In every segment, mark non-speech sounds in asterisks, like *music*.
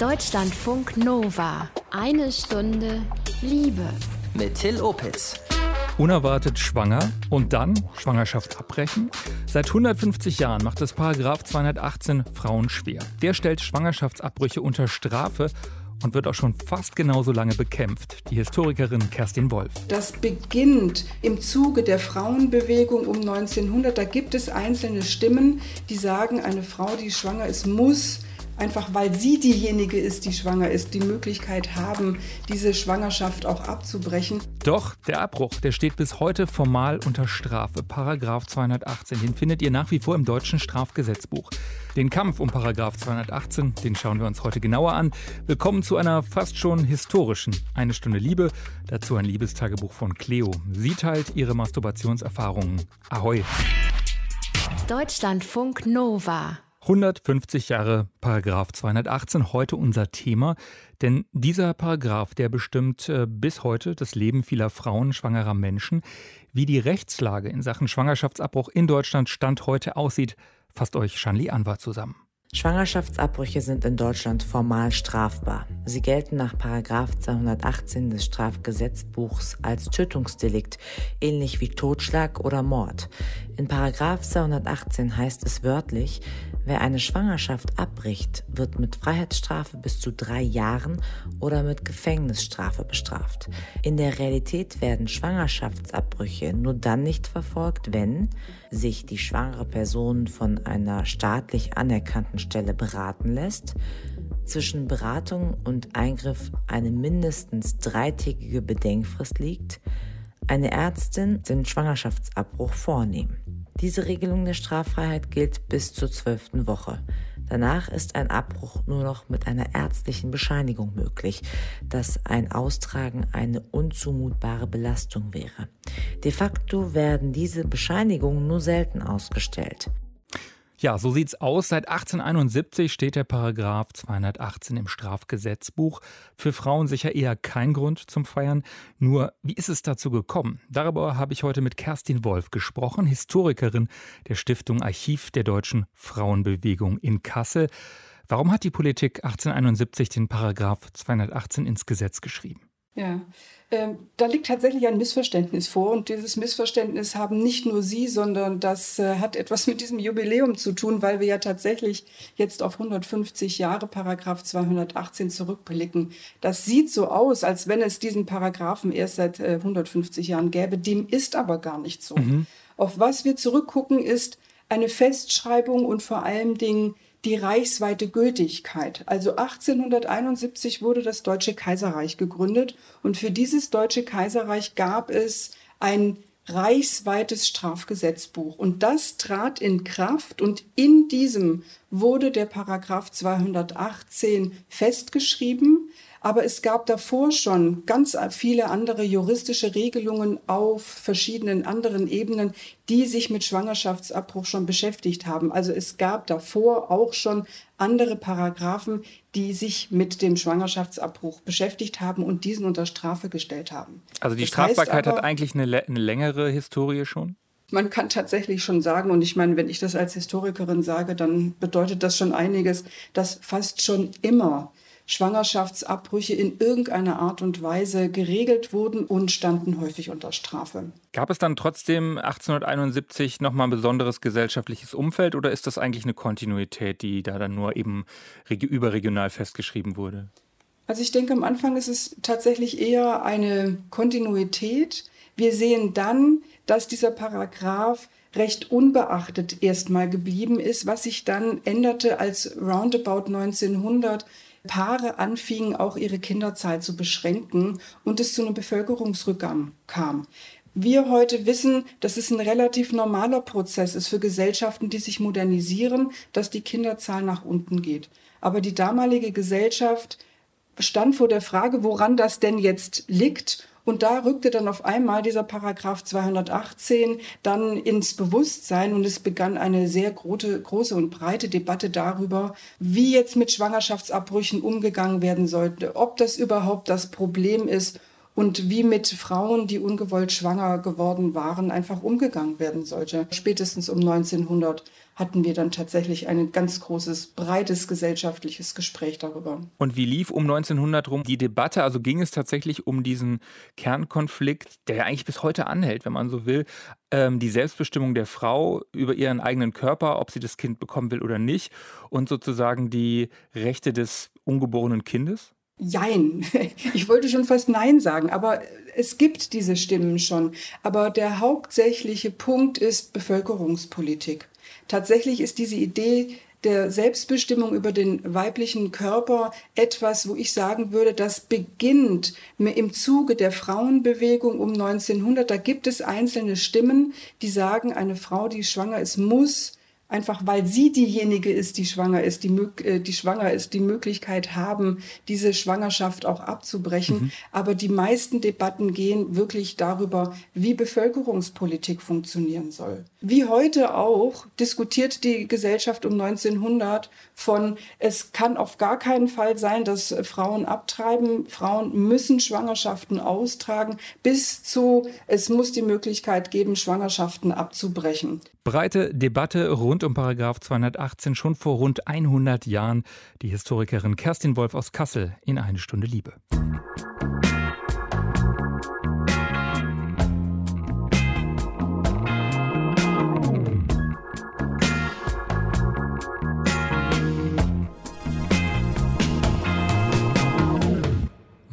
Deutschlandfunk Nova. Eine Stunde Liebe. Mit Till Opitz. Unerwartet schwanger und dann Schwangerschaft abbrechen? Seit 150 Jahren macht das Paragraph 218 Frauen schwer. Der stellt Schwangerschaftsabbrüche unter Strafe und wird auch schon fast genauso lange bekämpft. Die Historikerin Kerstin Wolf. Das beginnt im Zuge der Frauenbewegung um 1900. Da gibt es einzelne Stimmen, die sagen, eine Frau, die schwanger ist, muss einfach weil sie diejenige ist, die schwanger ist, die Möglichkeit haben, diese Schwangerschaft auch abzubrechen. Doch der Abbruch, der steht bis heute formal unter Strafe. Paragraph 218, den findet ihr nach wie vor im deutschen Strafgesetzbuch. Den Kampf um Paragraph 218, den schauen wir uns heute genauer an. Willkommen zu einer fast schon historischen Eine Stunde Liebe, dazu ein Liebestagebuch von Cleo. Sie teilt ihre Masturbationserfahrungen. Ahoi! Deutschlandfunk Nova 150 Jahre Paragraph 218 heute unser Thema, denn dieser Paragraph, der bestimmt äh, bis heute das Leben vieler Frauen schwangerer Menschen. Wie die Rechtslage in Sachen Schwangerschaftsabbruch in Deutschland Stand heute aussieht, fasst euch Shanli Anwar zusammen. Schwangerschaftsabbrüche sind in Deutschland formal strafbar. Sie gelten nach 218 des Strafgesetzbuchs als Tötungsdelikt, ähnlich wie Totschlag oder Mord. In 218 heißt es wörtlich, wer eine Schwangerschaft abbricht, wird mit Freiheitsstrafe bis zu drei Jahren oder mit Gefängnisstrafe bestraft. In der Realität werden Schwangerschaftsabbrüche nur dann nicht verfolgt, wenn sich die schwangere Person von einer staatlich anerkannten Stelle beraten lässt, zwischen Beratung und Eingriff eine mindestens dreitägige Bedenkfrist liegt, eine Ärztin den Schwangerschaftsabbruch vornehmen. Diese Regelung der Straffreiheit gilt bis zur zwölften Woche. Danach ist ein Abbruch nur noch mit einer ärztlichen Bescheinigung möglich, dass ein Austragen eine unzumutbare Belastung wäre. De facto werden diese Bescheinigungen nur selten ausgestellt. Ja, so sieht's aus. Seit 1871 steht der Paragraph 218 im Strafgesetzbuch. Für Frauen sicher eher kein Grund zum Feiern. Nur, wie ist es dazu gekommen? Darüber habe ich heute mit Kerstin Wolf gesprochen, Historikerin der Stiftung Archiv der deutschen Frauenbewegung in Kassel. Warum hat die Politik 1871 den Paragraph 218 ins Gesetz geschrieben? Ja, ähm, da liegt tatsächlich ein Missverständnis vor und dieses Missverständnis haben nicht nur Sie, sondern das äh, hat etwas mit diesem Jubiläum zu tun, weil wir ja tatsächlich jetzt auf 150 Jahre Paragraph 218 zurückblicken. Das sieht so aus, als wenn es diesen Paragraphen erst seit äh, 150 Jahren gäbe. Dem ist aber gar nicht so. Mhm. Auf was wir zurückgucken, ist eine Festschreibung und vor allen Dingen die reichsweite Gültigkeit. Also 1871 wurde das Deutsche Kaiserreich gegründet und für dieses Deutsche Kaiserreich gab es ein reichsweites Strafgesetzbuch und das trat in Kraft und in diesem wurde der Paragraph 218 festgeschrieben aber es gab davor schon ganz viele andere juristische Regelungen auf verschiedenen anderen Ebenen, die sich mit Schwangerschaftsabbruch schon beschäftigt haben. Also es gab davor auch schon andere Paragraphen, die sich mit dem Schwangerschaftsabbruch beschäftigt haben und diesen unter Strafe gestellt haben. Also die das Strafbarkeit aber, hat eigentlich eine, eine längere Historie schon? Man kann tatsächlich schon sagen, und ich meine, wenn ich das als Historikerin sage, dann bedeutet das schon einiges, dass fast schon immer Schwangerschaftsabbrüche in irgendeiner Art und Weise geregelt wurden und standen häufig unter Strafe. Gab es dann trotzdem 1871 nochmal ein besonderes gesellschaftliches Umfeld oder ist das eigentlich eine Kontinuität, die da dann nur eben überregional festgeschrieben wurde? Also ich denke, am Anfang ist es tatsächlich eher eine Kontinuität. Wir sehen dann, dass dieser Paragraph recht unbeachtet erstmal geblieben ist, was sich dann änderte, als roundabout 1900 Paare anfingen, auch ihre Kinderzahl zu beschränken und es zu einem Bevölkerungsrückgang kam. Wir heute wissen, dass es ein relativ normaler Prozess ist für Gesellschaften, die sich modernisieren, dass die Kinderzahl nach unten geht. Aber die damalige Gesellschaft stand vor der Frage, woran das denn jetzt liegt und da rückte dann auf einmal dieser Paragraph 218 dann ins Bewusstsein und es begann eine sehr große, große und breite Debatte darüber, wie jetzt mit Schwangerschaftsabbrüchen umgegangen werden sollte, ob das überhaupt das Problem ist und wie mit Frauen, die ungewollt schwanger geworden waren, einfach umgegangen werden sollte. Spätestens um 1900 hatten wir dann tatsächlich ein ganz großes, breites gesellschaftliches Gespräch darüber. Und wie lief um 1900 rum die Debatte? Also ging es tatsächlich um diesen Kernkonflikt, der ja eigentlich bis heute anhält, wenn man so will, ähm, die Selbstbestimmung der Frau über ihren eigenen Körper, ob sie das Kind bekommen will oder nicht, und sozusagen die Rechte des ungeborenen Kindes? Jein. *laughs* Ich wollte schon fast Nein sagen, aber es gibt diese Stimmen schon. Aber der hauptsächliche Punkt ist Bevölkerungspolitik. Tatsächlich ist diese Idee der Selbstbestimmung über den weiblichen Körper etwas, wo ich sagen würde, das beginnt im Zuge der Frauenbewegung um 1900. Da gibt es einzelne Stimmen, die sagen, eine Frau, die schwanger ist, muss einfach weil sie diejenige ist, die schwanger ist, die, äh, die schwanger ist, die Möglichkeit haben, diese Schwangerschaft auch abzubrechen. Mhm. Aber die meisten Debatten gehen wirklich darüber, wie Bevölkerungspolitik funktionieren soll. Wie heute auch diskutiert die Gesellschaft um 1900 von, es kann auf gar keinen Fall sein, dass Frauen abtreiben, Frauen müssen Schwangerschaften austragen, bis zu, es muss die Möglichkeit geben, Schwangerschaften abzubrechen. Breite Debatte rund um Paragraph 218 schon vor rund 100 Jahren. Die Historikerin Kerstin Wolf aus Kassel in eine Stunde Liebe.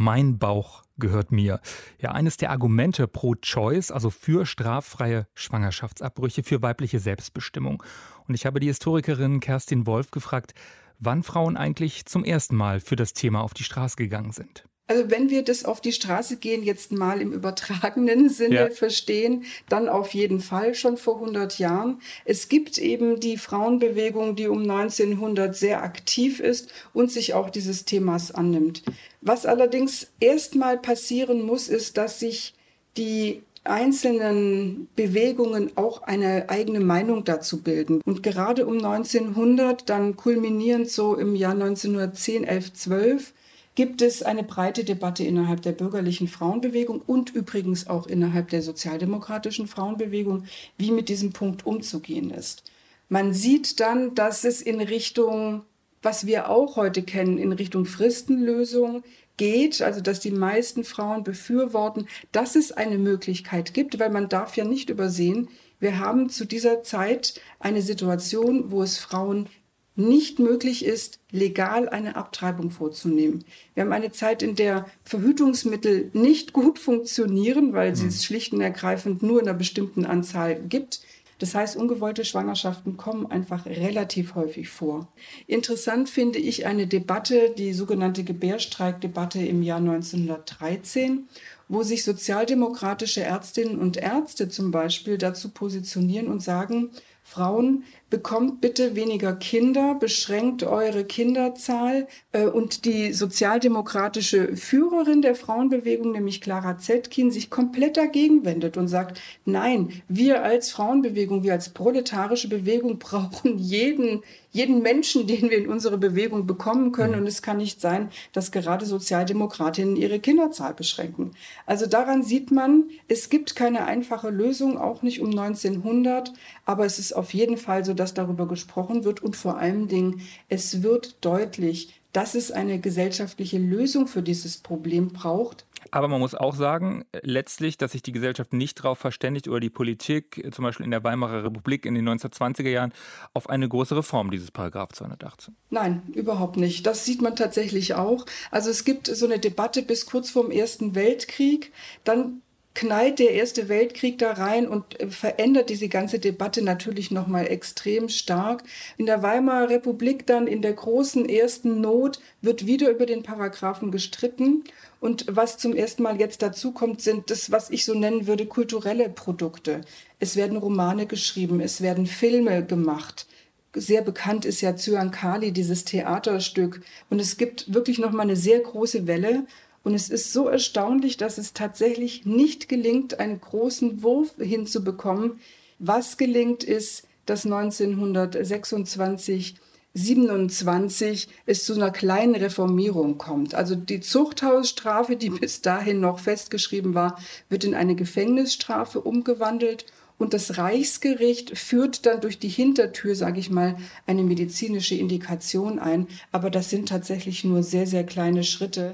Mein Bauch gehört mir. Ja, eines der Argumente pro Choice, also für straffreie Schwangerschaftsabbrüche, für weibliche Selbstbestimmung. Und ich habe die Historikerin Kerstin Wolf gefragt, wann Frauen eigentlich zum ersten Mal für das Thema auf die Straße gegangen sind. Also wenn wir das auf die Straße gehen, jetzt mal im übertragenen *laughs* Sinne ja. verstehen, dann auf jeden Fall schon vor 100 Jahren. Es gibt eben die Frauenbewegung, die um 1900 sehr aktiv ist und sich auch dieses Themas annimmt. Was allerdings erstmal passieren muss, ist, dass sich die einzelnen Bewegungen auch eine eigene Meinung dazu bilden. Und gerade um 1900, dann kulminierend so im Jahr 1910, 11, 12, gibt es eine breite Debatte innerhalb der bürgerlichen Frauenbewegung und übrigens auch innerhalb der sozialdemokratischen Frauenbewegung, wie mit diesem Punkt umzugehen ist. Man sieht dann, dass es in Richtung, was wir auch heute kennen, in Richtung Fristenlösung geht, also dass die meisten Frauen befürworten, dass es eine Möglichkeit gibt, weil man darf ja nicht übersehen, wir haben zu dieser Zeit eine Situation, wo es Frauen nicht möglich ist, legal eine Abtreibung vorzunehmen. Wir haben eine Zeit, in der Verhütungsmittel nicht gut funktionieren, weil sie hm. es schlicht und ergreifend nur in einer bestimmten Anzahl gibt. Das heißt, ungewollte Schwangerschaften kommen einfach relativ häufig vor. Interessant finde ich eine Debatte, die sogenannte Gebärstreikdebatte im Jahr 1913, wo sich sozialdemokratische Ärztinnen und Ärzte zum Beispiel dazu positionieren und sagen, Frauen, bekommt bitte weniger Kinder, beschränkt eure Kinderzahl. Äh, und die sozialdemokratische Führerin der Frauenbewegung, nämlich Clara Zetkin, sich komplett dagegen wendet und sagt, nein, wir als Frauenbewegung, wir als proletarische Bewegung *laughs* brauchen jeden, jeden Menschen, den wir in unsere Bewegung bekommen können. Mhm. Und es kann nicht sein, dass gerade Sozialdemokratinnen ihre Kinderzahl beschränken. Also daran sieht man, es gibt keine einfache Lösung, auch nicht um 1900. Aber es ist auf jeden Fall so, dass darüber gesprochen wird und vor allen Dingen, es wird deutlich, dass es eine gesellschaftliche Lösung für dieses Problem braucht. Aber man muss auch sagen, letztlich, dass sich die Gesellschaft nicht darauf verständigt oder die Politik, zum Beispiel in der Weimarer Republik in den 1920er Jahren, auf eine große Reform dieses Paragraph 218. Nein, überhaupt nicht. Das sieht man tatsächlich auch. Also es gibt so eine Debatte bis kurz vor dem Ersten Weltkrieg. Dann knallt der Erste Weltkrieg da rein und äh, verändert diese ganze Debatte natürlich nochmal extrem stark. In der Weimarer Republik dann in der großen ersten Not wird wieder über den Paragraphen gestritten. Und was zum ersten Mal jetzt dazu kommt, sind das, was ich so nennen würde, kulturelle Produkte. Es werden Romane geschrieben, es werden Filme gemacht sehr bekannt ist ja Zyankali, dieses Theaterstück. Und es gibt wirklich noch mal eine sehr große Welle. Und es ist so erstaunlich, dass es tatsächlich nicht gelingt, einen großen Wurf hinzubekommen. Was gelingt ist, dass 1926 27 es zu einer kleinen Reformierung kommt. Also die Zuchthausstrafe, die *laughs* bis dahin noch festgeschrieben war, wird in eine Gefängnisstrafe umgewandelt und das Reichsgericht führt dann durch die Hintertür, sage ich mal, eine medizinische Indikation ein. Aber das sind tatsächlich nur sehr, sehr kleine Schritte.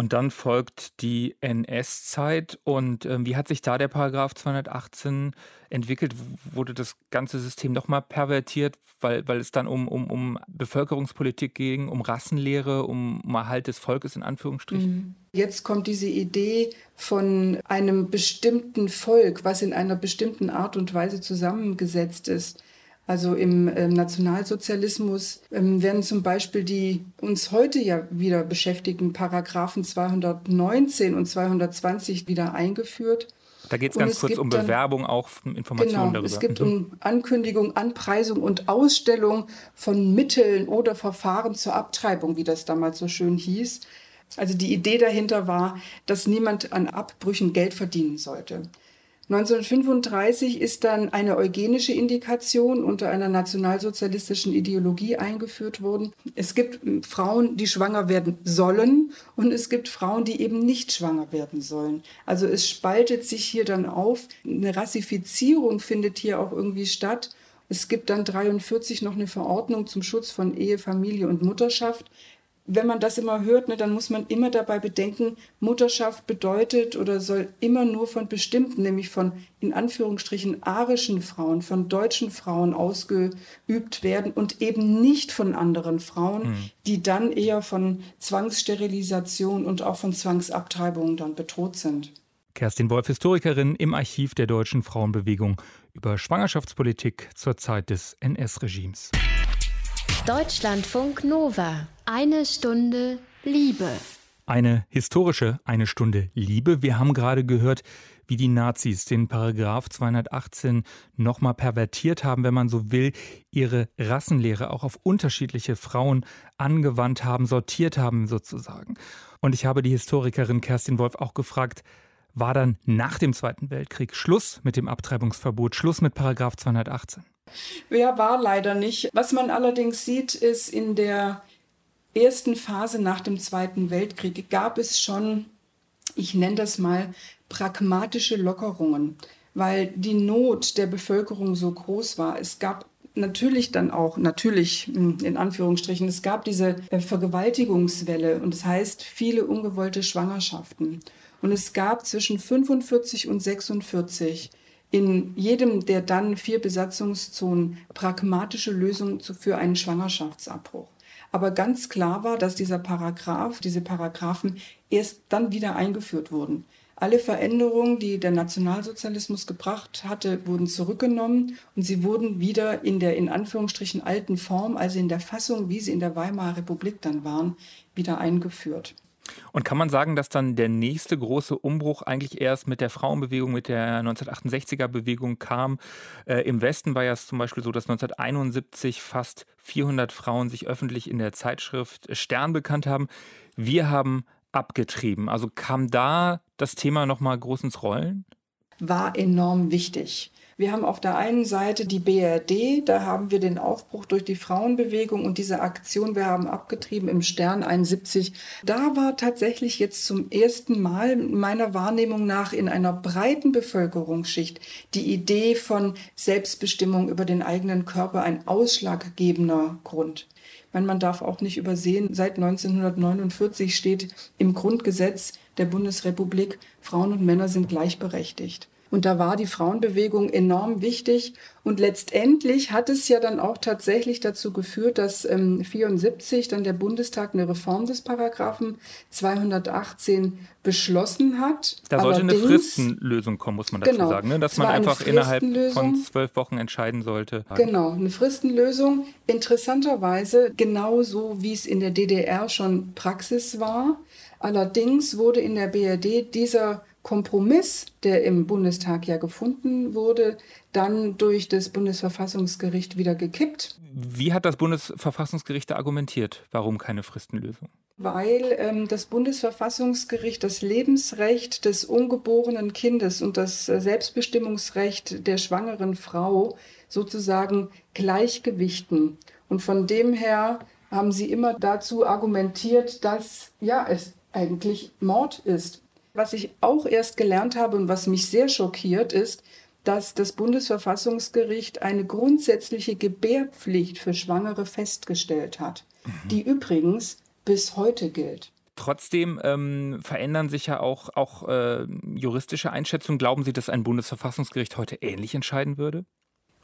Und dann folgt die NS-Zeit. Und äh, wie hat sich da der Paragraph 218 entwickelt? Wurde das ganze System nochmal pervertiert, weil, weil es dann um, um, um Bevölkerungspolitik ging, um Rassenlehre, um, um Erhalt des Volkes in Anführungsstrichen? Mhm. Jetzt kommt diese Idee von einem bestimmten Volk, was in einer bestimmten Art und Weise zusammengesetzt ist. Also im äh, Nationalsozialismus ähm, werden zum Beispiel die uns heute ja wieder beschäftigten Paragraphen 219 und 220 wieder eingeführt. Da geht es ganz kurz um Bewerbung, auch Informationen genau, darüber. Es gibt mhm. um Ankündigung, Anpreisung und Ausstellung von Mitteln oder Verfahren zur Abtreibung, wie das damals so schön hieß. Also die Idee dahinter war, dass niemand an Abbrüchen Geld verdienen sollte. 1935 ist dann eine eugenische Indikation unter einer nationalsozialistischen Ideologie eingeführt worden. Es gibt Frauen, die schwanger werden sollen und es gibt Frauen, die eben nicht schwanger werden sollen. Also es spaltet sich hier dann auf. Eine Rassifizierung findet hier auch irgendwie statt. Es gibt dann 43 noch eine Verordnung zum Schutz von Ehe, Familie und Mutterschaft wenn man das immer hört, ne, dann muss man immer dabei bedenken, Mutterschaft bedeutet oder soll immer nur von bestimmten, nämlich von in Anführungsstrichen arischen Frauen, von deutschen Frauen ausgeübt werden und eben nicht von anderen Frauen, mhm. die dann eher von Zwangssterilisation und auch von Zwangsabtreibungen dann bedroht sind. Kerstin Wolf, Historikerin im Archiv der deutschen Frauenbewegung über Schwangerschaftspolitik zur Zeit des NS-Regimes. Deutschlandfunk Nova. Eine Stunde Liebe. Eine historische Eine Stunde Liebe. Wir haben gerade gehört, wie die Nazis den Paragraph 218 nochmal pervertiert haben, wenn man so will, ihre Rassenlehre auch auf unterschiedliche Frauen angewandt haben, sortiert haben sozusagen. Und ich habe die Historikerin Kerstin Wolf auch gefragt, war dann nach dem Zweiten Weltkrieg Schluss mit dem Abtreibungsverbot, Schluss mit Paragraph 218? Ja, war leider nicht. Was man allerdings sieht, ist in der ersten Phase nach dem Zweiten Weltkrieg gab es schon, ich nenne das mal, pragmatische Lockerungen, weil die Not der Bevölkerung so groß war. Es gab natürlich dann auch, natürlich hm, in Anführungsstrichen, es gab diese äh, Vergewaltigungswelle und das heißt viele ungewollte Schwangerschaften. Und es gab zwischen 45 und 46 in jedem der dann vier Besatzungszonen pragmatische Lösungen für einen Schwangerschaftsabbruch. Aber ganz klar war, dass dieser Paragraph, diese Paragraphen erst dann wieder eingeführt wurden. Alle Veränderungen, die der Nationalsozialismus gebracht hatte, wurden zurückgenommen und sie wurden wieder in der in Anführungsstrichen alten Form, also in der Fassung, wie sie in der Weimarer Republik dann waren, wieder eingeführt. Und kann man sagen, dass dann der nächste große Umbruch eigentlich erst mit der Frauenbewegung, mit der 1968er Bewegung kam? Äh, Im Westen war ja zum Beispiel so, dass 1971 fast 400 Frauen sich öffentlich in der Zeitschrift Stern bekannt haben. Wir haben abgetrieben. Also kam da das Thema nochmal groß ins Rollen? War enorm wichtig. Wir haben auf der einen Seite die BRD, da haben wir den Aufbruch durch die Frauenbewegung und diese Aktion, wir haben abgetrieben im Stern 71. Da war tatsächlich jetzt zum ersten Mal meiner Wahrnehmung nach in einer breiten Bevölkerungsschicht die Idee von Selbstbestimmung über den eigenen Körper ein ausschlaggebender Grund. Meine, man darf auch nicht übersehen, seit 1949 steht im Grundgesetz der Bundesrepublik, Frauen und Männer sind gleichberechtigt. Und da war die Frauenbewegung enorm wichtig. Und letztendlich hat es ja dann auch tatsächlich dazu geführt, dass ähm, 74 dann der Bundestag eine Reform des Paragraphen 218 beschlossen hat. Da sollte Allerdings, eine Fristenlösung kommen, muss man dazu genau, sagen, ne? dass man einfach innerhalb von zwölf Wochen entscheiden sollte. Genau, eine Fristenlösung. Interessanterweise genauso, wie es in der DDR schon Praxis war. Allerdings wurde in der BRD dieser Kompromiss, der im Bundestag ja gefunden wurde, dann durch das Bundesverfassungsgericht wieder gekippt. Wie hat das Bundesverfassungsgericht da argumentiert? Warum keine Fristenlösung? weil ähm, das Bundesverfassungsgericht das Lebensrecht des ungeborenen Kindes und das Selbstbestimmungsrecht der schwangeren Frau sozusagen gleichgewichten. Und von dem her haben sie immer dazu argumentiert, dass ja es eigentlich Mord ist. Was ich auch erst gelernt habe und was mich sehr schockiert ist, dass das Bundesverfassungsgericht eine grundsätzliche Gebärpflicht für Schwangere festgestellt hat, mhm. die übrigens bis heute gilt. Trotzdem ähm, verändern sich ja auch, auch äh, juristische Einschätzungen. Glauben Sie, dass ein Bundesverfassungsgericht heute ähnlich entscheiden würde?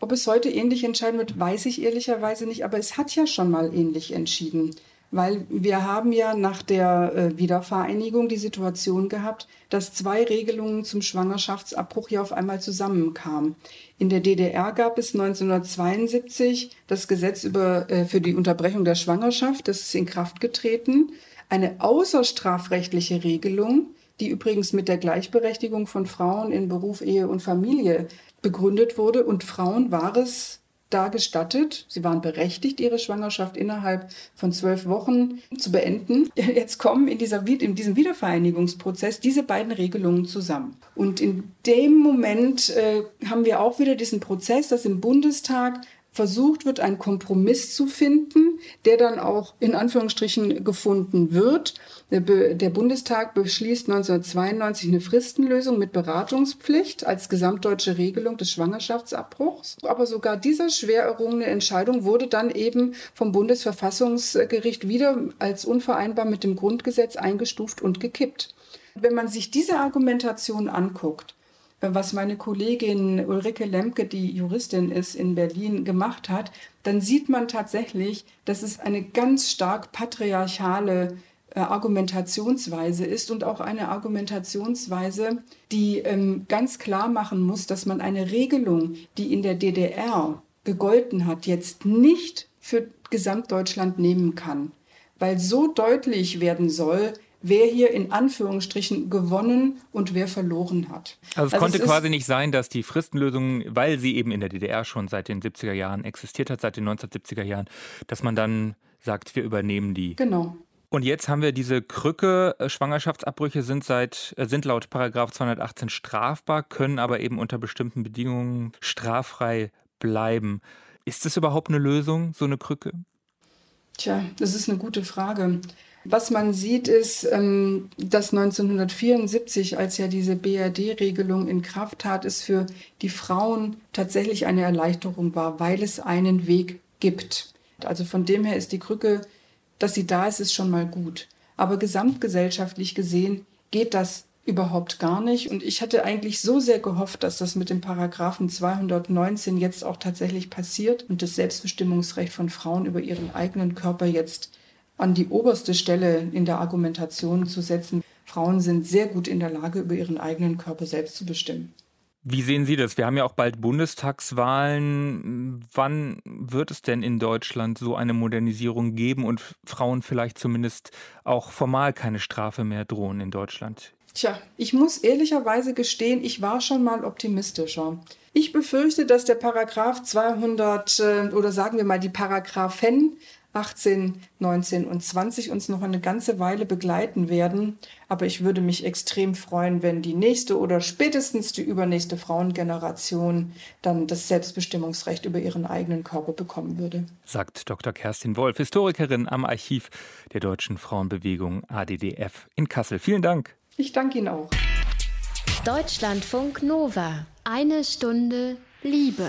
Ob es heute ähnlich entscheiden wird, weiß ich ehrlicherweise nicht, aber es hat ja schon mal ähnlich entschieden. Weil wir haben ja nach der äh, Wiedervereinigung die Situation gehabt, dass zwei Regelungen zum Schwangerschaftsabbruch ja auf einmal zusammenkamen. In der DDR gab es 1972 das Gesetz über, äh, für die Unterbrechung der Schwangerschaft, das ist in Kraft getreten. Eine außerstrafrechtliche Regelung, die übrigens mit der Gleichberechtigung von Frauen in Beruf, Ehe und Familie begründet wurde. Und Frauen war es da gestattet. Sie waren berechtigt, ihre Schwangerschaft innerhalb von zwölf Wochen zu beenden. *laughs* Jetzt kommen in, dieser, in diesem Wiedervereinigungsprozess diese beiden Regelungen zusammen. Und in dem Moment äh, haben wir auch wieder diesen Prozess, dass im Bundestag versucht wird, einen Kompromiss zu finden, der dann auch in Anführungsstrichen gefunden wird. Der, Bundestag beschließt 1992 eine Fristenlösung mit Beratungspflicht als gesamtdeutsche Regelung des Schwangerschaftsabbruchs. Aber sogar dieser schwer errungene Entscheidung wurde dann eben vom Bundesverfassungsgericht wieder als unvereinbar mit dem Grundgesetz eingestuft und gekippt. Wenn man sich diese Argumentation anguckt, was meine Kollegin Ulrike Lemke, die Juristin ist in Berlin, gemacht hat, dann sieht man tatsächlich, dass es eine ganz stark patriarchale äh, Argumentationsweise ist und auch eine Argumentationsweise, die ähm, ganz klar machen muss, dass man eine Regelung, die in der DDR gegolten hat, jetzt nicht für Gesamtdeutschland nehmen kann, weil so deutlich werden soll, wer hier in Anführungsstrichen gewonnen und wer verloren hat. Also es also konnte es quasi nicht sein, dass die Fristenlösung, weil sie eben in der DDR schon seit den 70er Jahren existiert hat, seit den 1970er Jahren, dass man dann sagt, wir übernehmen die. Genau. Und jetzt haben wir diese Krücke. Äh, Schwangerschaftsabbrüche sind seit äh, sind laut Paragraph 218 strafbar, können aber eben unter bestimmten Bedingungen straffrei bleiben. Ist das überhaupt eine Lösung, so eine Krücke? Tja, das ist eine gute Frage. Was man sieht, ist, ähm, dass 1974, als ja diese BRD-Regelung in Kraft trat, es für die Frauen tatsächlich eine Erleichterung war, weil es einen Weg gibt. Also von dem her ist die Krücke, dass sie da ist, ist schon mal gut. Aber gesamtgesellschaftlich gesehen geht das überhaupt gar nicht. Und ich hatte eigentlich so sehr gehofft, dass das mit dem Paragraphen 219 jetzt auch tatsächlich passiert und das Selbstbestimmungsrecht von Frauen über ihren eigenen Körper jetzt an die oberste Stelle in der Argumentation zu setzen. Frauen sind sehr gut in der Lage, über ihren eigenen Körper selbst zu bestimmen. Wie sehen Sie das? Wir haben ja auch bald Bundestagswahlen. Wann wird es denn in Deutschland so eine Modernisierung geben und Frauen vielleicht zumindest auch formal keine Strafe mehr drohen in Deutschland? Tja, ich muss ehrlicherweise gestehen, ich war schon mal optimistischer. Ich befürchte, dass der Paragraph 200 äh, oder sagen wir mal die Paragraphen 18, 19 und 20 uns noch eine ganze Weile begleiten werden. Aber ich würde mich extrem freuen, wenn die nächste oder spätestens die übernächste Frauengeneration dann das Selbstbestimmungsrecht über ihren eigenen Körper bekommen würde. Sagt Dr. Kerstin Wolf, Historikerin am Archiv der Deutschen Frauenbewegung ADDF in Kassel. Vielen Dank. Ich danke Ihnen auch. Deutschlandfunk Nova. Eine Stunde Liebe.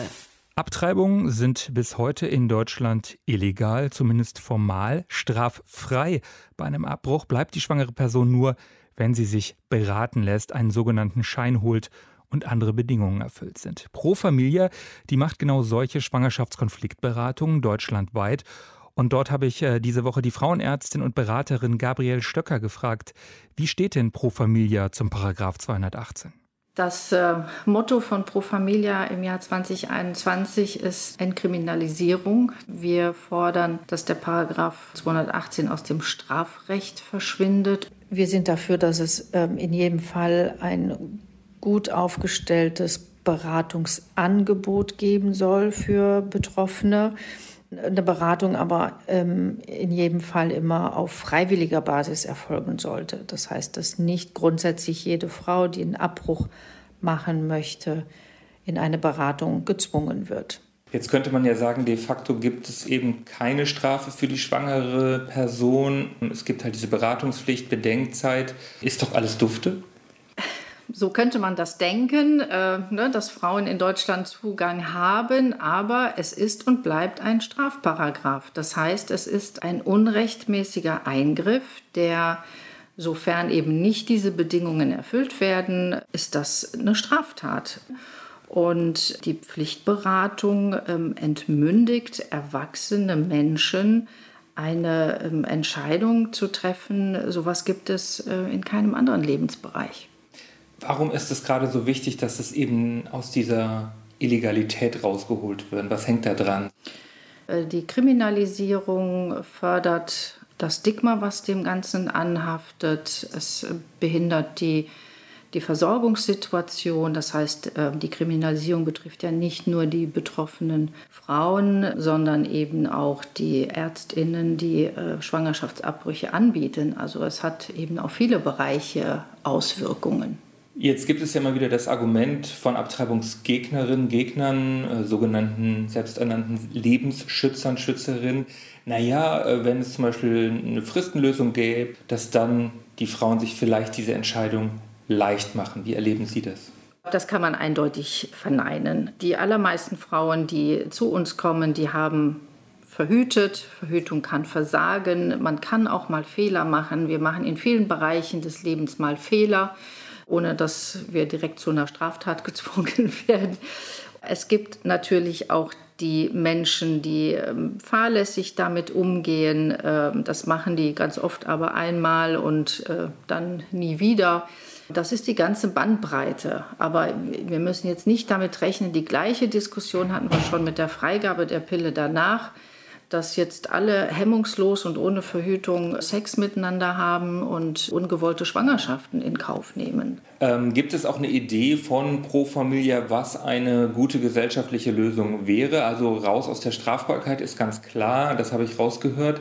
Abtreibungen sind bis heute in Deutschland illegal, zumindest formal. Straffrei. Bei einem Abbruch bleibt die schwangere Person nur, wenn sie sich beraten lässt, einen sogenannten Schein holt und andere Bedingungen erfüllt sind. Pro Familia, die macht genau solche Schwangerschaftskonfliktberatungen deutschlandweit. Und dort habe ich äh, diese Woche die Frauenärztin und Beraterin Gabrielle Stöcker gefragt, wie steht denn Pro Familia zum Paragraph 218? Das äh, Motto von Pro Familia im Jahr 2021 ist Entkriminalisierung. Wir fordern, dass der Paragraph 218 aus dem Strafrecht verschwindet. Wir sind dafür, dass es ähm, in jedem Fall ein gut aufgestelltes Beratungsangebot geben soll für Betroffene eine Beratung aber ähm, in jedem Fall immer auf freiwilliger Basis erfolgen sollte. Das heißt, dass nicht grundsätzlich jede Frau, die einen Abbruch machen möchte, in eine Beratung gezwungen wird. Jetzt könnte man ja sagen, de facto gibt es eben keine Strafe für die schwangere Person. Es gibt halt diese Beratungspflicht, Bedenkzeit. Ist doch alles dufte? So könnte man das denken, äh, ne, dass Frauen in Deutschland Zugang haben, aber es ist und bleibt ein Strafparagraf. Das heißt, es ist ein unrechtmäßiger Eingriff, der, sofern eben nicht diese Bedingungen erfüllt werden, ist das eine Straftat. Und die Pflichtberatung ähm, entmündigt erwachsene Menschen, eine ähm, Entscheidung zu treffen. Sowas gibt es äh, in keinem anderen Lebensbereich. Warum ist es gerade so wichtig, dass es eben aus dieser Illegalität rausgeholt wird? Was hängt da dran? Äh, die Kriminalisierung fördert das Stigma, was dem Ganzen anhaftet. Es behindert die die Versorgungssituation. Das heißt, äh, die Kriminalisierung betrifft ja nicht nur die betroffenen Frauen, sondern eben auch die Ärztinnen, die äh, Schwangerschaftsabbrüche anbieten. Also es hat eben auf viele Bereiche Auswirkungen. Jetzt gibt es ja immer wieder das Argument von Abtreibungsgegnerinnen, Gegnern, äh, sogenannten selbsternannten Lebensschützern, Schützerinnen. Naja, äh, wenn es zum Beispiel eine Fristenlösung gäbe, dass dann die Frauen sich vielleicht diese Entscheidung leicht machen. Wie erleben Sie das? Das kann man eindeutig verneinen. Die allermeisten Frauen, die zu uns kommen, die haben verhütet. Verhütung kann versagen. Man kann auch mal Fehler machen. Wir machen in vielen Bereichen des Lebens mal Fehler, ohne dass wir direkt zu einer Straftat *laughs* gezwungen werden. Es gibt natürlich auch die Menschen, die ähm, fahrlässig damit umgehen. Ähm, das machen die ganz oft aber einmal und äh, dann nie wieder. Das ist die ganze Bandbreite. Aber wir müssen jetzt nicht damit rechnen, die gleiche Diskussion hatten wir schon mit der Freigabe der Pille danach, dass jetzt alle hemmungslos und ohne Verhütung Sex miteinander haben und ungewollte Schwangerschaften in Kauf nehmen. Ähm, gibt es auch eine Idee von Pro Familia, was eine gute gesellschaftliche Lösung wäre? Also raus aus der Strafbarkeit ist ganz klar, das habe ich rausgehört.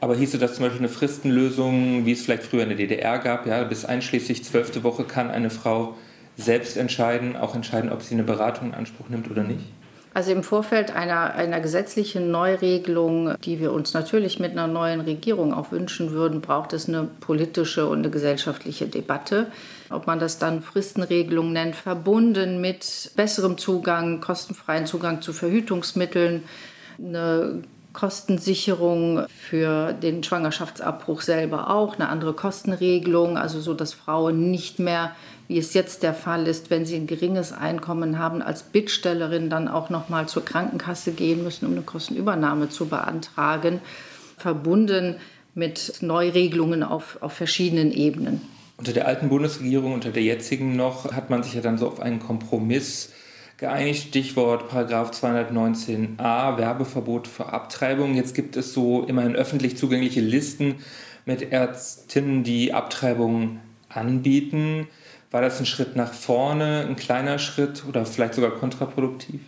Aber hieße das zum Beispiel eine Fristenlösung, wie es vielleicht früher in der DDR gab, ja, bis einschließlich zwölfte Woche kann eine Frau selbst entscheiden, auch entscheiden, ob sie eine Beratung in Anspruch nimmt oder nicht? Also im Vorfeld einer, einer gesetzlichen Neuregelung, die wir uns natürlich mit einer neuen Regierung auch wünschen würden, braucht es eine politische und eine gesellschaftliche Debatte. Ob man das dann Fristenregelung nennt, verbunden mit besserem Zugang, kostenfreien Zugang zu Verhütungsmitteln, eine Kostensicherung für den Schwangerschaftsabbruch selber auch, eine andere Kostenregelung, also so, dass Frauen nicht mehr, wie es jetzt der Fall ist, wenn sie ein geringes Einkommen haben, als Bittstellerin dann auch noch mal zur Krankenkasse gehen müssen, um eine Kostenübernahme zu beantragen, verbunden mit Neuregelungen auf, auf verschiedenen Ebenen. Unter der alten Bundesregierung, unter der jetzigen noch, hat man sich ja dann so auf einen Kompromiss geeinigt. Stichwort Paragraph 219a, Werbeverbot für Abtreibung. Jetzt gibt es so immerhin öffentlich zugängliche Listen mit Ärztinnen, die Abtreibungen anbieten. War das ein Schritt nach vorne, ein kleiner Schritt oder vielleicht sogar kontraproduktiv?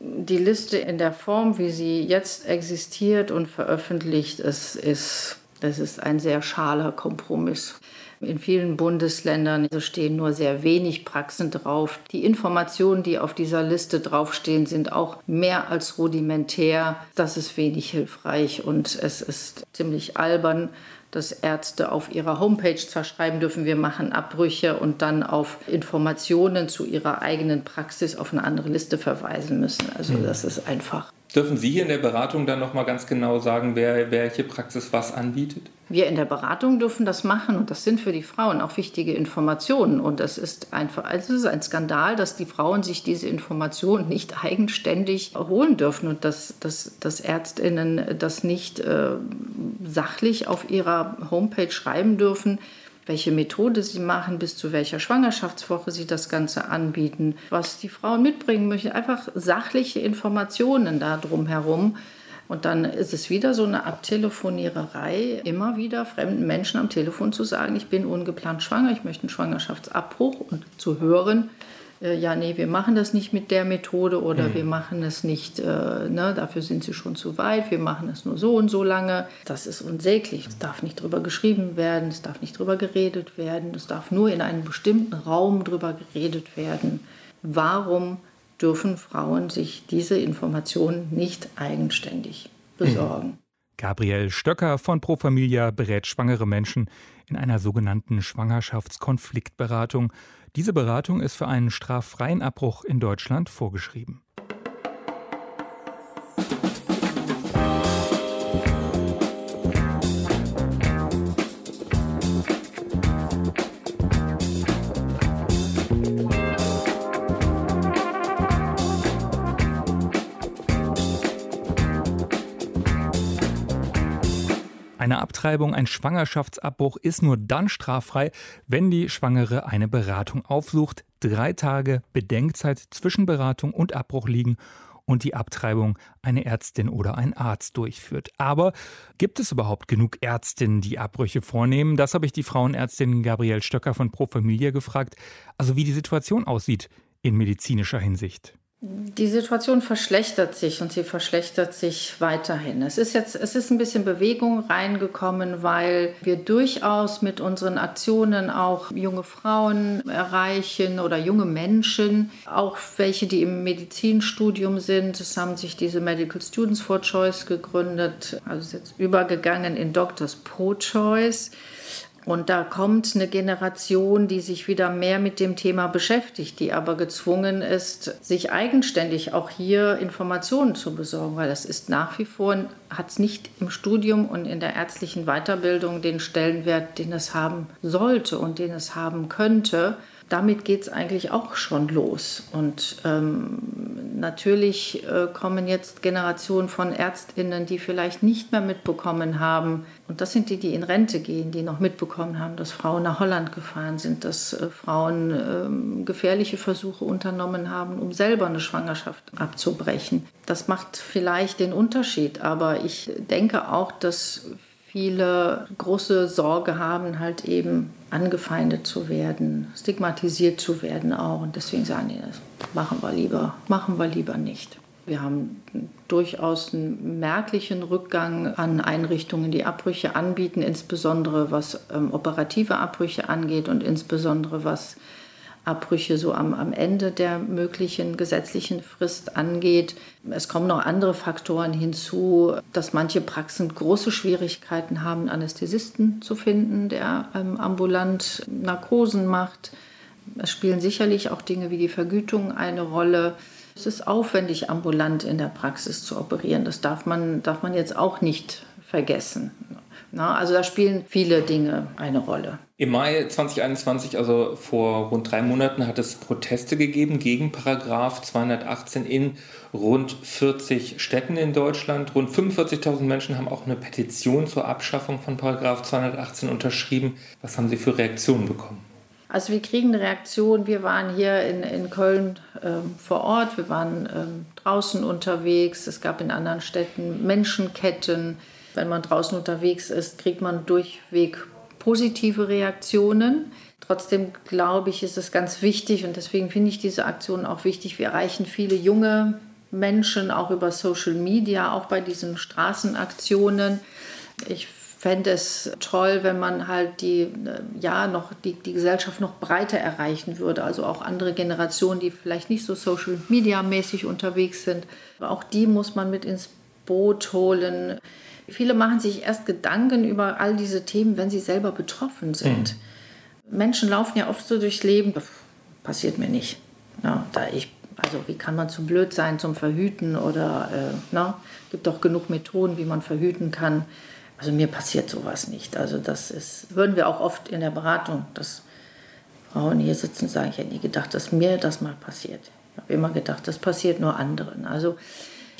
Die Liste in der Form, wie sie jetzt existiert und veröffentlicht ist, ist, das ist ein sehr schaler Kompromiss. In vielen Bundesländern stehen nur sehr wenig Praxen drauf. Die Informationen, die auf dieser Liste draufstehen, sind auch mehr als rudimentär. Das ist wenig hilfreich und es ist ziemlich albern, dass Ärzte auf ihrer Homepage zwar schreiben dürfen, wir machen Abbrüche und dann auf Informationen zu ihrer eigenen Praxis auf eine andere Liste verweisen müssen. Also hm. das ist einfach Dürfen Sie hier in der Beratung dann noch mal ganz genau sagen, wer welche Praxis was anbietet? Wir in der Beratung dürfen das machen und das sind für die Frauen auch wichtige Informationen und das ist einfach also es ist ein Skandal, dass die Frauen sich diese Informationen nicht eigenständig holen dürfen und dass, dass, dass Ärztinnen das nicht äh, sachlich auf ihrer Homepage schreiben dürfen welche Methode sie machen, bis zu welcher Schwangerschaftswoche sie das Ganze anbieten, was die Frauen mitbringen möchten. Einfach sachliche Informationen da drumherum. Und dann ist es wieder so eine Abtelefoniererei, immer wieder fremden Menschen am Telefon zu sagen, ich bin ungeplant schwanger, ich möchte einen Schwangerschaftsabbruch und zu hören, äh, ja, nee, wir machen das nicht mit der Methode oder mhm. wir machen es nicht, äh, ne, dafür sind sie schon zu weit, wir machen es nur so und so lange. Das ist unsäglich. Es darf nicht drüber geschrieben werden, es darf nicht drüber geredet werden, es darf nur in einem bestimmten Raum drüber geredet werden. Warum dürfen Frauen sich diese Informationen nicht eigenständig besorgen? Mhm. Gabriel Stöcker von Pro Familia berät schwangere Menschen in einer sogenannten Schwangerschaftskonfliktberatung. Diese Beratung ist für einen straffreien Abbruch in Deutschland vorgeschrieben. Eine Abtreibung, ein Schwangerschaftsabbruch ist nur dann straffrei, wenn die Schwangere eine Beratung aufsucht, drei Tage Bedenkzeit zwischen Beratung und Abbruch liegen und die Abtreibung eine Ärztin oder ein Arzt durchführt. Aber gibt es überhaupt genug Ärztinnen, die Abbrüche vornehmen? Das habe ich die Frauenärztin Gabrielle Stöcker von Pro Familia gefragt. Also wie die Situation aussieht in medizinischer Hinsicht. Die Situation verschlechtert sich und sie verschlechtert sich weiterhin. Es ist jetzt, es ist ein bisschen Bewegung reingekommen, weil wir durchaus mit unseren Aktionen auch junge Frauen erreichen oder junge Menschen, auch welche, die im Medizinstudium sind. Es haben sich diese Medical Students for Choice gegründet, also ist jetzt übergegangen in Doctors Pro Choice. Und da kommt eine Generation, die sich wieder mehr mit dem Thema beschäftigt, die aber gezwungen ist, sich eigenständig auch hier Informationen zu besorgen, weil das ist nach wie vor, hat es nicht im Studium und in der ärztlichen Weiterbildung den Stellenwert, den es haben sollte und den es haben könnte damit geht es eigentlich auch schon los. Und ähm, natürlich äh, kommen jetzt Generationen von Ärztinnen, die vielleicht nicht mehr mitbekommen haben, und das sind die, die in Rente gehen, die noch mitbekommen haben, dass Frauen nach Holland gefahren sind, dass äh, Frauen äh, gefährliche Versuche unternommen haben, um selber eine Schwangerschaft abzubrechen. Das macht vielleicht den Unterschied, aber ich denke auch, dass viele große Sorge haben, halt eben angefeindet zu werden, stigmatisiert zu werden auch. Und deswegen sagen die, das machen wir lieber, machen wir lieber nicht. Wir haben durchaus einen merklichen Rückgang an Einrichtungen, die Abbrüche anbieten, insbesondere was ähm, operative Abbrüche angeht und insbesondere was Abbrüche so am, am Ende der möglichen gesetzlichen Frist angeht. Es kommen noch andere Faktoren hinzu, dass manche Praxen große Schwierigkeiten haben, Anästhesisten zu finden, der ähm, ambulant Narkosen macht. Es spielen sicherlich auch Dinge wie die Vergütung eine Rolle. Es ist aufwendig, ambulant in der Praxis zu operieren. Das darf man, darf man jetzt auch nicht vergessen. Na, also da spielen viele Dinge eine Rolle. Im Mai 2021, also vor rund drei Monaten, hat es Proteste gegeben gegen Paragraph 218 in rund 40 Städten in Deutschland. Rund 45.000 Menschen haben auch eine Petition zur Abschaffung von Paragraph 218 unterschrieben. Was haben Sie für Reaktionen bekommen? Also wir kriegen eine Reaktion. Wir waren hier in, in Köln ähm, vor Ort, wir waren ähm, draußen unterwegs. Es gab in anderen Städten Menschenketten. Wenn man draußen unterwegs ist, kriegt man durchweg positive Reaktionen. Trotzdem glaube ich, ist es ganz wichtig und deswegen finde ich diese Aktion auch wichtig. Wir erreichen viele junge Menschen auch über Social Media, auch bei diesen Straßenaktionen. Ich fände es toll, wenn man halt die, äh, ja, noch die, die Gesellschaft noch breiter erreichen würde. Also auch andere Generationen, die vielleicht nicht so Social Media mäßig unterwegs sind. Auch die muss man mit ins Boot holen. Viele machen sich erst Gedanken über all diese Themen, wenn sie selber betroffen sind. Mhm. Menschen laufen ja oft so durchs Leben, passiert mir nicht. Ja, da ich, also wie kann man zu blöd sein zum Verhüten oder äh, na, gibt doch genug Methoden, wie man verhüten kann. Also mir passiert sowas nicht. Also das ist, hören wir auch oft in der Beratung, dass Frauen hier sitzen und sagen, ich hätte nie gedacht, dass mir das mal passiert. Ich habe immer gedacht, das passiert nur anderen. Also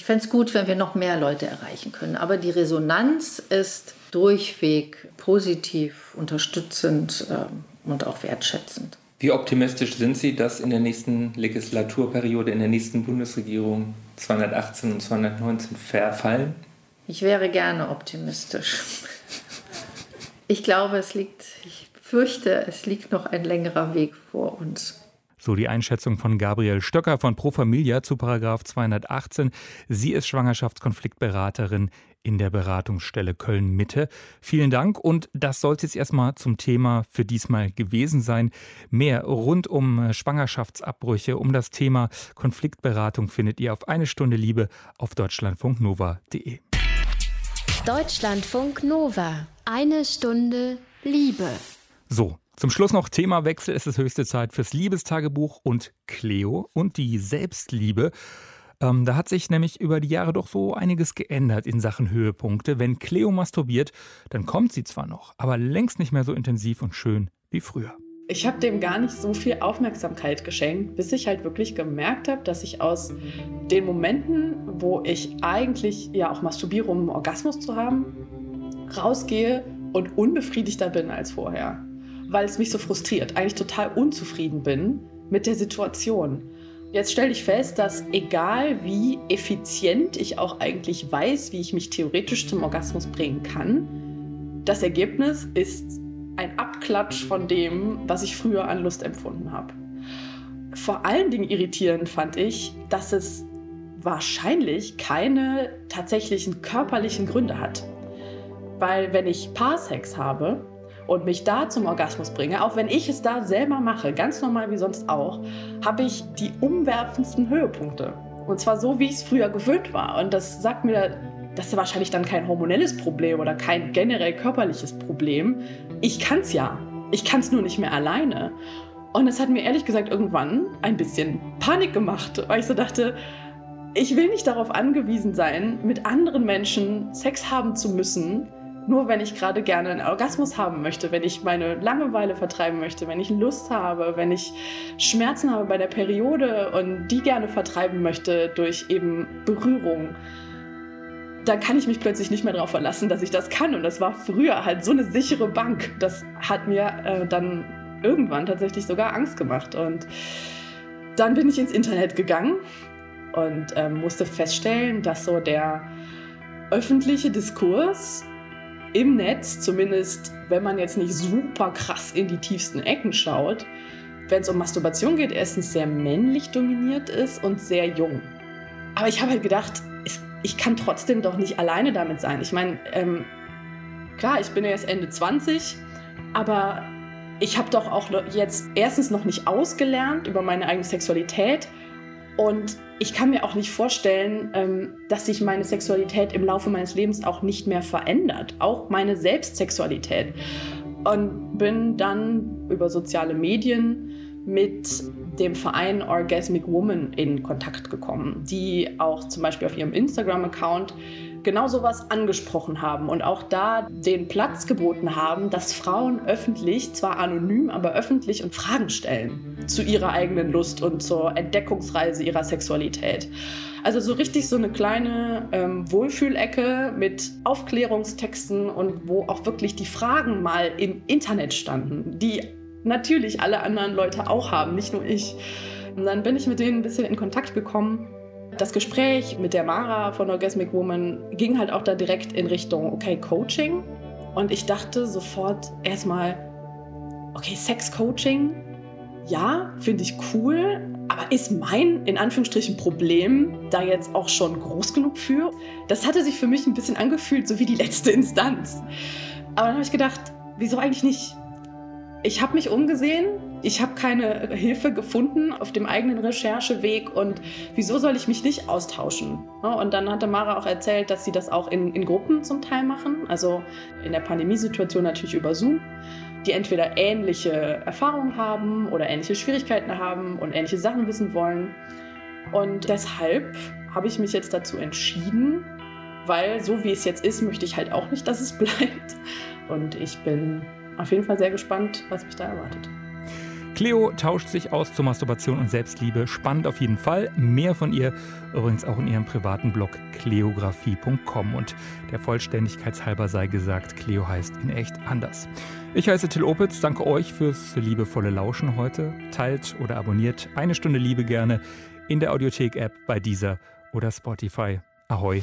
ich fände es gut, wenn wir noch mehr Leute erreichen können. Aber die Resonanz ist durchweg positiv, unterstützend ähm, und auch wertschätzend. Wie optimistisch sind Sie, dass in der nächsten Legislaturperiode, in der nächsten Bundesregierung 218 und 219 verfallen? Ich wäre gerne optimistisch. Ich glaube, es liegt, ich fürchte, es liegt noch ein längerer Weg vor uns. So die Einschätzung von Gabriel Stöcker von Pro Familia zu Paragraph 218. Sie ist Schwangerschaftskonfliktberaterin in der Beratungsstelle Köln-Mitte. Vielen Dank und das sollte es erstmal zum Thema für diesmal gewesen sein. Mehr rund um Schwangerschaftsabbrüche, um das Thema Konfliktberatung findet ihr auf eine Stunde Liebe auf deutschlandfunknova.de. Deutschlandfunk Nova. Eine Stunde Liebe. So, zum Schluss noch Themawechsel. Es ist höchste Zeit fürs Liebestagebuch und Cleo und die Selbstliebe. Ähm, da hat sich nämlich über die Jahre doch so einiges geändert in Sachen Höhepunkte. Wenn Cleo masturbiert, dann kommt sie zwar noch, aber längst nicht mehr so intensiv und schön wie früher. Ich habe dem gar nicht so viel Aufmerksamkeit geschenkt, bis ich halt wirklich gemerkt habe, dass ich aus den Momenten, wo ich eigentlich ja auch masturbiere, um einen Orgasmus zu haben, rausgehe und unbefriedigter bin als vorher. Weil es mich so frustriert, eigentlich total unzufrieden bin mit der Situation. Jetzt stelle ich fest, dass egal wie effizient ich auch eigentlich weiß, wie ich mich theoretisch zum Orgasmus bringen kann, das Ergebnis ist ein Abklatsch von dem, was ich früher an Lust empfunden habe. Vor allen Dingen irritierend fand ich, dass es wahrscheinlich keine tatsächlichen körperlichen Gründe hat. Weil wenn ich Paarsex habe, und mich da zum Orgasmus bringe, auch wenn ich es da selber mache, ganz normal wie sonst auch, habe ich die umwerfendsten Höhepunkte. Und zwar so, wie ich es früher gewöhnt war. Und das sagt mir, das ist wahrscheinlich dann kein hormonelles Problem oder kein generell körperliches Problem. Ich kann es ja. Ich kann es nur nicht mehr alleine. Und es hat mir ehrlich gesagt irgendwann ein bisschen Panik gemacht, weil ich so dachte, ich will nicht darauf angewiesen sein, mit anderen Menschen Sex haben zu müssen, nur wenn ich gerade gerne einen Orgasmus haben möchte, wenn ich meine Langeweile vertreiben möchte, wenn ich Lust habe, wenn ich Schmerzen habe bei der Periode und die gerne vertreiben möchte durch eben Berührung, dann kann ich mich plötzlich nicht mehr darauf verlassen, dass ich das kann. Und das war früher halt so eine sichere Bank. Das hat mir äh, dann irgendwann tatsächlich sogar Angst gemacht. Und dann bin ich ins Internet gegangen und äh, musste feststellen, dass so der öffentliche Diskurs im Netz, zumindest wenn man jetzt nicht super krass in die tiefsten Ecken schaut, wenn es um Masturbation geht, erstens sehr männlich dominiert ist und sehr jung. Aber ich habe halt gedacht, ich kann trotzdem doch nicht alleine damit sein. Ich meine, ähm, klar, ich bin ja jetzt Ende 20, aber ich habe doch auch jetzt erstens noch nicht ausgelernt über meine eigene Sexualität und ich kann mir auch nicht vorstellen, ähm, dass sich meine Sexualität im Laufe meines Lebens auch nicht mehr verändert. Auch meine Selbstsexualität. Und bin dann über soziale Medien mit dem Verein Orgasmic Woman in Kontakt gekommen, die auch zum Beispiel auf ihrem Instagram-Account genau sowas angesprochen haben und auch da den Platz geboten haben, dass Frauen öffentlich, zwar anonym, aber öffentlich und Fragen stellen zu ihrer eigenen Lust und zur Entdeckungsreise ihrer Sexualität. Also so richtig so eine kleine ähm, Wohlfühlecke mit Aufklärungstexten und wo auch wirklich die Fragen mal im Internet standen, die natürlich alle anderen Leute auch haben, nicht nur ich. Und dann bin ich mit denen ein bisschen in Kontakt gekommen das Gespräch mit der Mara von Orgasmic Woman ging halt auch da direkt in Richtung, okay, Coaching. Und ich dachte sofort erstmal, okay, Sex-Coaching, ja, finde ich cool, aber ist mein, in Anführungsstrichen, Problem da jetzt auch schon groß genug für? Das hatte sich für mich ein bisschen angefühlt, so wie die letzte *laughs* Instanz. Aber dann habe ich gedacht, wieso eigentlich nicht? Ich habe mich umgesehen, ich habe keine Hilfe gefunden auf dem eigenen Rechercheweg und wieso soll ich mich nicht austauschen? Und dann hatte Mara auch erzählt, dass sie das auch in, in Gruppen zum Teil machen, also in der Pandemiesituation natürlich über Zoom, die entweder ähnliche Erfahrungen haben oder ähnliche Schwierigkeiten haben und ähnliche Sachen wissen wollen. Und deshalb habe ich mich jetzt dazu entschieden, weil so wie es jetzt ist, möchte ich halt auch nicht, dass es *laughs* bleibt. Und ich bin auf jeden Fall sehr gespannt, was mich da erwartet. Cleo tauscht sich aus zur Masturbation und Selbstliebe. Spannend auf jeden Fall. Mehr von ihr übrigens auch in ihrem privaten Blog kleografie.com. Und der Vollständigkeitshalber sei gesagt, Cleo heißt in echt anders. Ich heiße Till Opitz, danke euch fürs liebevolle Lauschen heute. Teilt oder abonniert eine Stunde Liebe gerne in der Audiothek-App bei dieser oder Spotify. Ahoi.